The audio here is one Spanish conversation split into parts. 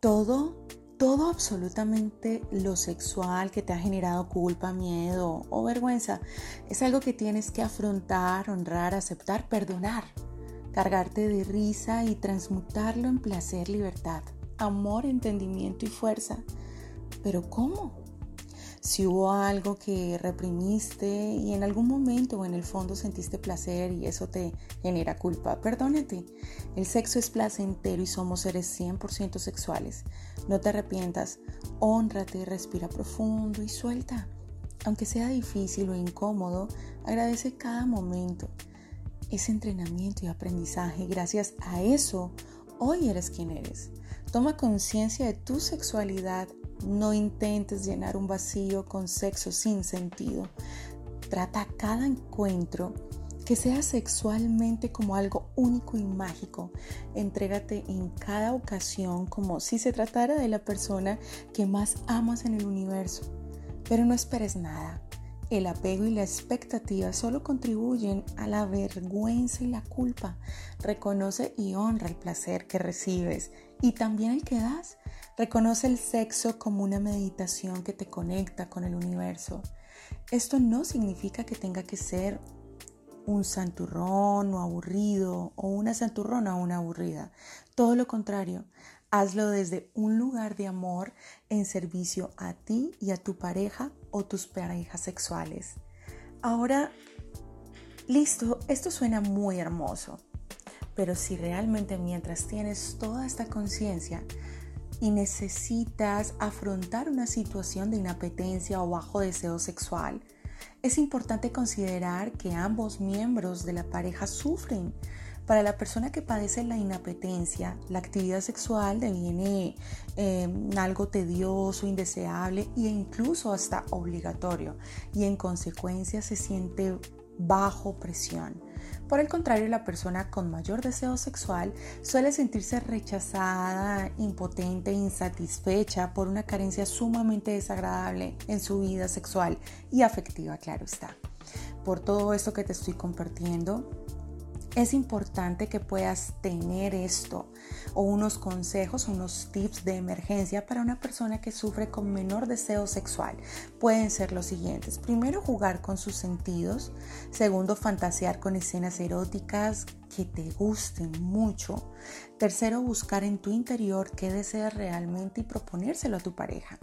Todo, todo absolutamente lo sexual que te ha generado culpa, miedo o vergüenza es algo que tienes que afrontar, honrar, aceptar, perdonar, cargarte de risa y transmutarlo en placer, libertad, amor, entendimiento y fuerza. Pero ¿cómo? Si hubo algo que reprimiste y en algún momento o en el fondo sentiste placer y eso te genera culpa, perdónate. El sexo es placentero y somos seres 100% sexuales. No te arrepientas, honrate, respira profundo y suelta. Aunque sea difícil o incómodo, agradece cada momento. Es entrenamiento y aprendizaje. Gracias a eso, hoy eres quien eres. Toma conciencia de tu sexualidad no intentes llenar un vacío con sexo sin sentido. Trata cada encuentro que sea sexualmente como algo único y mágico. Entrégate en cada ocasión como si se tratara de la persona que más amas en el universo. Pero no esperes nada. El apego y la expectativa solo contribuyen a la vergüenza y la culpa. Reconoce y honra el placer que recibes y también el que das. Reconoce el sexo como una meditación que te conecta con el universo. Esto no significa que tenga que ser un santurrón o aburrido o una santurrona o una aburrida. Todo lo contrario, hazlo desde un lugar de amor en servicio a ti y a tu pareja o tus parejas sexuales. Ahora, listo, esto suena muy hermoso, pero si realmente mientras tienes toda esta conciencia, y necesitas afrontar una situación de inapetencia o bajo deseo sexual, es importante considerar que ambos miembros de la pareja sufren. Para la persona que padece la inapetencia, la actividad sexual deviene em, algo tedioso, indeseable e incluso hasta obligatorio y en consecuencia se siente bajo presión. Por el contrario, la persona con mayor deseo sexual suele sentirse rechazada, impotente, insatisfecha por una carencia sumamente desagradable en su vida sexual y afectiva, claro está. Por todo esto que te estoy compartiendo, es importante que puedas tener esto o unos consejos, unos tips de emergencia para una persona que sufre con menor deseo sexual. Pueden ser los siguientes. Primero, jugar con sus sentidos. Segundo, fantasear con escenas eróticas que te gusten mucho. Tercero, buscar en tu interior qué deseas realmente y proponérselo a tu pareja.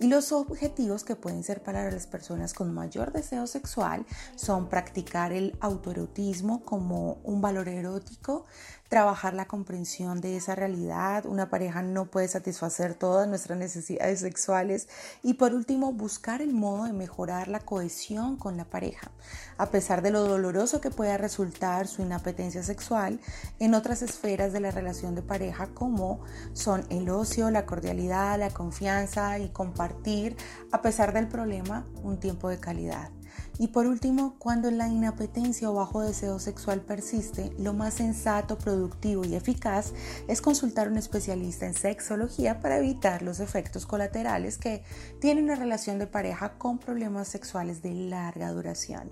Y los objetivos que pueden ser para las personas con mayor deseo sexual son practicar el autoerotismo como un valor erótico, trabajar la comprensión de esa realidad. Una pareja no puede satisfacer todas nuestras necesidades sexuales. Y por último, buscar el modo de mejorar la cohesión con la pareja. A pesar de lo doloroso que pueda resultar su inapetencia sexual en otras esferas de la relación de pareja como son el ocio, la cordialidad, la confianza y compartir, a pesar del problema, un tiempo de calidad. Y por último, cuando la inapetencia o bajo deseo sexual persiste, lo más sensato, productivo y eficaz es consultar a un especialista en sexología para evitar los efectos colaterales que tiene una relación de pareja con problemas sexuales de larga duración.